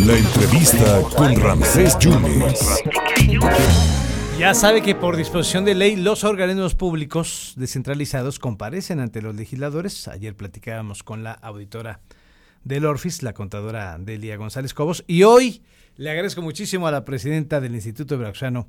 La entrevista con Ramsés Yunes. Ya sabe que por disposición de ley los organismos públicos descentralizados comparecen ante los legisladores. Ayer platicábamos con la auditora del Orfis, la contadora Delia González Cobos, y hoy le agradezco muchísimo a la presidenta del Instituto Veracruzano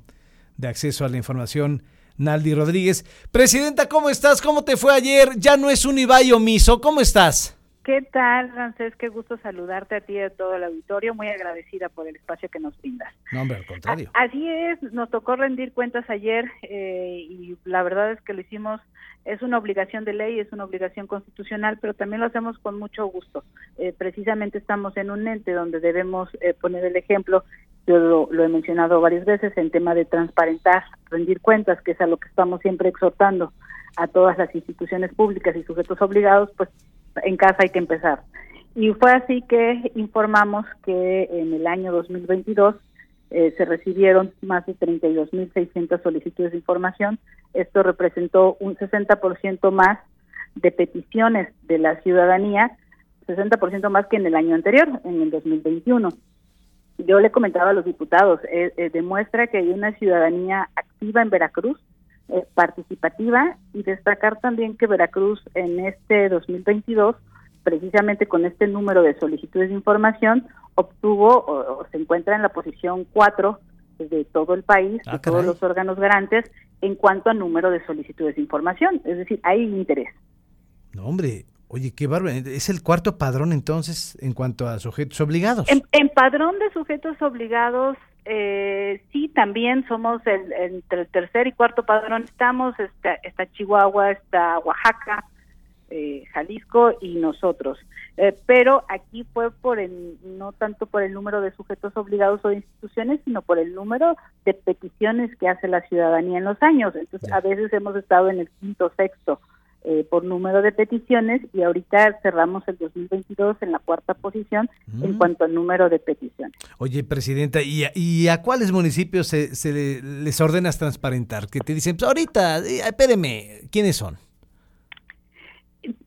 de Acceso a la Información, Naldi Rodríguez. Presidenta, ¿cómo estás? ¿Cómo te fue ayer? Ya no es un Ibai omiso. ¿Cómo estás? ¿Qué tal, Francés? Qué gusto saludarte a ti y a todo el auditorio. Muy agradecida por el espacio que nos brindas. No, hombre, al contrario. Así es, nos tocó rendir cuentas ayer eh, y la verdad es que lo hicimos, es una obligación de ley, es una obligación constitucional, pero también lo hacemos con mucho gusto. Eh, precisamente estamos en un ente donde debemos eh, poner el ejemplo, yo lo, lo he mencionado varias veces, en tema de transparentar, rendir cuentas, que es a lo que estamos siempre exhortando a todas las instituciones públicas y sujetos obligados, pues en casa hay que empezar. Y fue así que informamos que en el año 2022 eh, se recibieron más de 32.600 solicitudes de información. Esto representó un 60% más de peticiones de la ciudadanía, 60% más que en el año anterior, en el 2021. Yo le comentaba a los diputados, eh, eh, demuestra que hay una ciudadanía activa en Veracruz, eh, participativa y destacar también que Veracruz en este 2022, precisamente con este número de solicitudes de información, obtuvo o, o se encuentra en la posición 4 de todo el país, Ah, de todos los órganos garantes, en cuanto a número de solicitudes de información. Es decir, hay interés. No, hombre. Oye, qué bárbaro. Es el cuarto padrón entonces en cuanto a sujetos obligados. En, en padrón de sujetos obligados, eh, sí, también somos el, entre el tercer y cuarto padrón. Estamos, está, está Chihuahua, está Oaxaca, eh, Jalisco y nosotros. Eh, pero aquí fue por el, no tanto por el número de sujetos obligados o de instituciones, sino por el número de peticiones que hace la ciudadanía en los años. Entonces, a veces hemos estado en el quinto, sexto eh, por número de peticiones y ahorita cerramos el 2022 en la cuarta posición en Mm. cuanto al número de peticiones. Oye, Presidenta, ¿y a, y a cuáles municipios se, se le- les ordenas transparentar? Que te dicen, pues ahorita, espéreme, ¿quiénes son?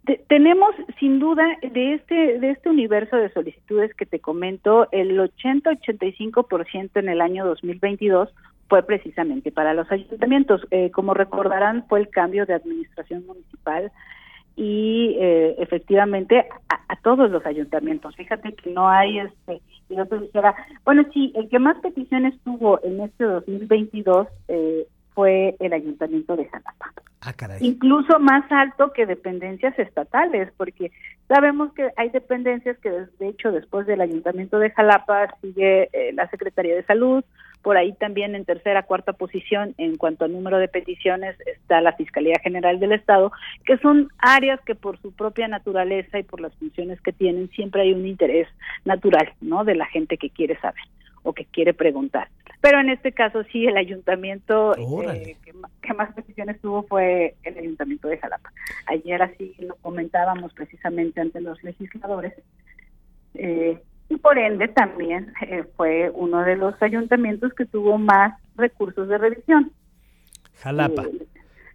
Te- tenemos sin duda de este de este universo de solicitudes que te comento, el 80-85% en el año 2022 fue precisamente para los ayuntamientos. Eh, como recordarán, fue el cambio de administración municipal y eh, efectivamente a, a todos los ayuntamientos. Fíjate que no hay este, yo te dijera, bueno, sí, el que más peticiones tuvo en este 2022 eh, fue el ayuntamiento de Jalapa Ah, caray. incluso más alto que dependencias estatales, porque sabemos que hay dependencias que de hecho después del Ayuntamiento de Jalapa sigue eh, la Secretaría de Salud, por ahí también en tercera, cuarta posición en cuanto al número de peticiones está la Fiscalía General del Estado, que son áreas que por su propia naturaleza y por las funciones que tienen siempre hay un interés natural, ¿no? De la gente que quiere saber o que quiere preguntar. Pero en este caso sí, el ayuntamiento eh, que, que más peticiones tuvo fue el ayuntamiento de Jalapa. Ayer así lo comentábamos precisamente ante los legisladores. Eh, y por ende también eh, fue uno de los ayuntamientos que tuvo más recursos de revisión. Jalapa. Eh,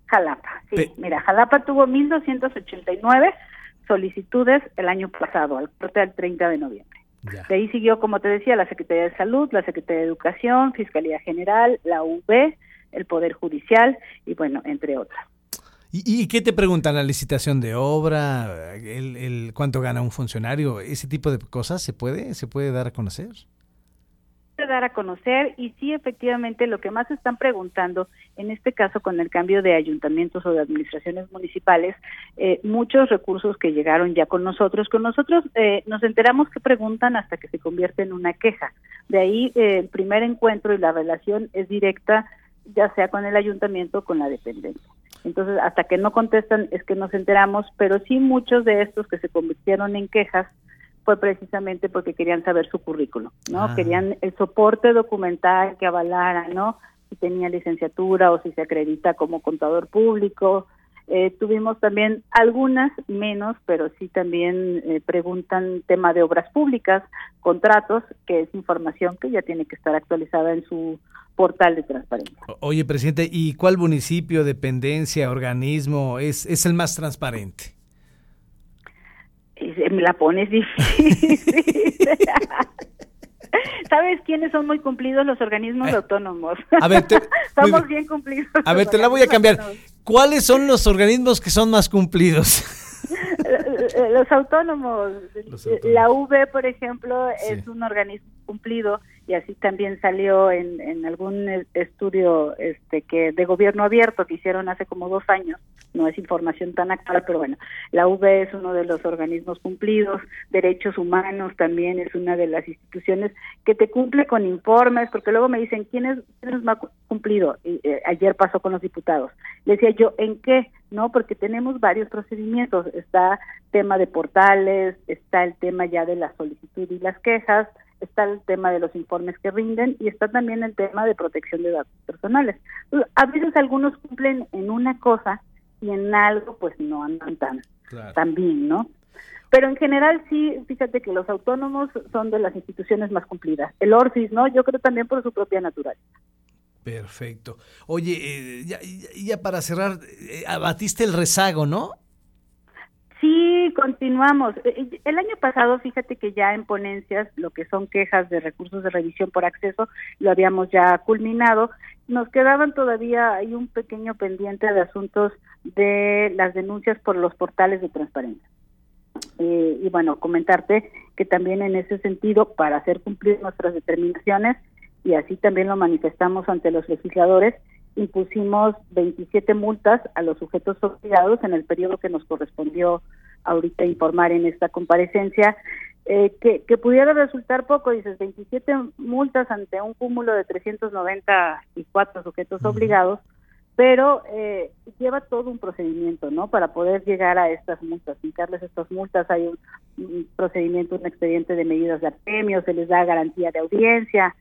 Jalapa, sí. Pe- Mira, Jalapa tuvo 1.289 solicitudes el año pasado, al corte del 30 de noviembre. Ya. De ahí siguió, como te decía, la Secretaría de Salud, la Secretaría de Educación, Fiscalía General, la UB, el Poder Judicial y bueno, entre otras. ¿Y, y qué te preguntan? ¿La licitación de obra? El, ¿Cuánto gana un funcionario? ¿Ese tipo de cosas se puede, se puede dar a conocer? de dar a conocer y sí efectivamente lo que más están preguntando en este caso con el cambio de ayuntamientos o de administraciones municipales eh, muchos recursos que llegaron ya con nosotros con nosotros eh, nos enteramos que preguntan hasta que se convierte en una queja de ahí eh, el primer encuentro y la relación es directa ya sea con el ayuntamiento o con la dependencia entonces hasta que no contestan es que nos enteramos pero sí muchos de estos que se convirtieron en quejas fue precisamente porque querían saber su currículo, ¿no? Ah. Querían el soporte documental que avalara, ¿no? Si tenía licenciatura o si se acredita como contador público. Eh, tuvimos también algunas, menos, pero sí también eh, preguntan tema de obras públicas, contratos, que es información que ya tiene que estar actualizada en su portal de transparencia. Oye, presidente, ¿y cuál municipio, dependencia, organismo es, es el más transparente? me la pones difícil. ¿Sabes quiénes son muy cumplidos los organismos Eh. autónomos? A ver, te- Somos bien. cumplidos. A ver, te la voy a cambiar. autónomos. ¿Cuáles son los organismos que son más cumplidos? Los autónomos. Los autónomos. La V, por ejemplo, Sí. es un organismo cumplido y así también salió en, en algún estudio este que de gobierno abierto que hicieron hace como dos años. No es información tan actual, pero bueno, la V es uno de los organismos cumplidos. Derechos Humanos también es una de las instituciones que te cumple con informes, porque luego me dicen, ¿quién es, quién más cumplido? Y, eh, ayer pasó con los diputados. Le decía yo, ¿en qué? No, porque tenemos varios procedimientos. Está tema de portales, está el tema ya de la solicitud y las quejas, está el tema de los informes que rinden y está también el tema de protección de datos personales. A veces algunos cumplen en una cosa y en algo pues no andan tan, tan bien, ¿no? Pero en general sí, fíjate que los autónomos son de las instituciones más cumplidas. El ORFIS, ¿no? Yo creo también por su propia naturaleza. Perfecto. Oye, eh, ya, ya- ya para cerrar, eh, abatiste el rezago, ¿no? Sí, continuamos. Eh, El año pasado, fíjate que ya en ponencias, lo que son quejas de recursos de revisión por acceso, lo habíamos ya culminado. Nos quedaban todavía, hay un pequeño pendiente de asuntos de las denuncias por los portales de transparencia. Eh, y bueno, comentarte que también en ese sentido, para hacer cumplir nuestras determinaciones, y así también lo manifestamos ante los legisladores, impusimos 27 multas a los sujetos obligados en el periodo que nos correspondió ahorita informar en esta comparecencia, eh, que, que pudiera resultar poco, dices, 27 multas ante un cúmulo de 394 sujetos obligados, pero eh, lleva todo un procedimiento, ¿no? Para poder llegar a estas multas, indicarles estas multas, hay un, un procedimiento, un expediente de medidas de apremio, se les da garantía de audiencia,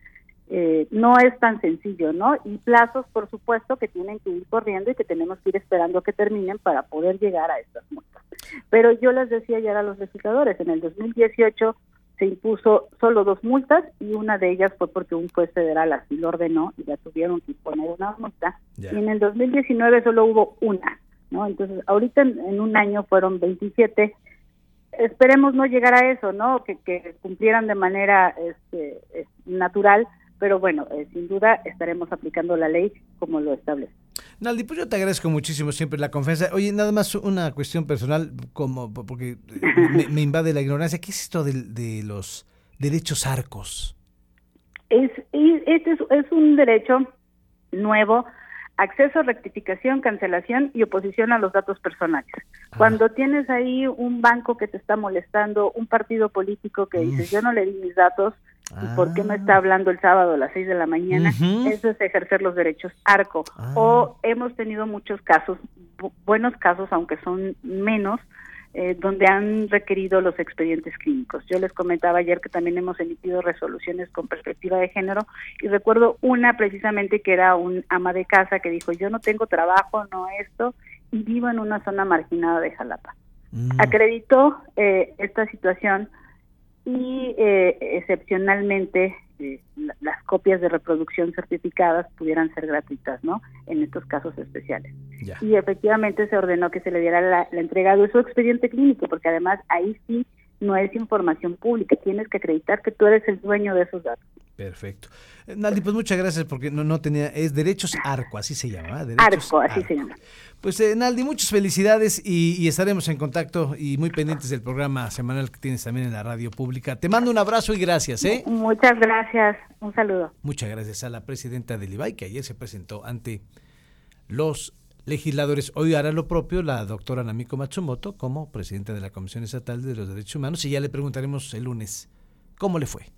eh, no es tan sencillo, ¿no? Y plazos, por supuesto, que tienen que ir corriendo y que tenemos que ir esperando a que terminen para poder llegar a estas multas. Pero yo les decía ya a los legisladores, en el 2018 se impuso solo dos multas y una de ellas fue porque un juez federal así lo ordenó y ya tuvieron que poner una multa. Y en el 2019 solo hubo una, ¿no? Entonces, ahorita en, en un año fueron 27 esperemos no llegar a eso, ¿no? Que, que cumplieran de manera este, natural, pero bueno, eh, sin duda estaremos aplicando la ley como lo establece. Naldi, pues yo te agradezco muchísimo siempre la confianza. Oye, nada más una cuestión personal, como porque eh, me, me invade la ignorancia. ¿Qué es esto de, de los derechos arcos? Es, este es, es un derecho nuevo, acceso, rectificación, cancelación y oposición a los datos personales. Ah. Cuando tienes ahí un banco que te está molestando, un partido político que dices, yo no le di mis datos, ¿y por qué me está hablando el sábado a las 6 de la mañana? Ah. Eso es ejercer los derechos arco. Ah. O hemos tenido muchos casos, bu- buenos casos, aunque son menos, eh, donde han requerido los expedientes clínicos. Yo les comentaba ayer que también hemos emitido resoluciones con perspectiva de género y recuerdo una precisamente que era un ama de casa que dijo yo no tengo trabajo, no esto, y vivo en una zona marginada de Jalapa. Mm, Acreditó eh, esta situación y eh, excepcionalmente eh, la- las copias de reproducción certificadas pudieran ser gratuitas, ¿no? En estos casos especiales ya. y efectivamente se ordenó que se le diera la, la entrega de su expediente clínico, porque además ahí sí no es información pública, tienes que acreditar que tú eres el dueño de esos datos. Perfecto. Eh, Naldi, pues muchas gracias porque no, no tenía, es Derechos Arco, así se llama. Derechos Arco, así se llama. Pues eh, Naldi, muchas felicidades y, y estaremos en contacto y muy pendientes del programa semanal que tienes también en la radio pública. Te mando un abrazo y gracias, ¿eh? Muchas gracias, un saludo. Muchas gracias a la presidenta del IBAI que ayer se presentó ante los legisladores. Hoy hará lo propio la doctora Namiko Matsumoto como presidenta de la Comisión Estatal de los Derechos Humanos y ya le preguntaremos el lunes cómo le fue.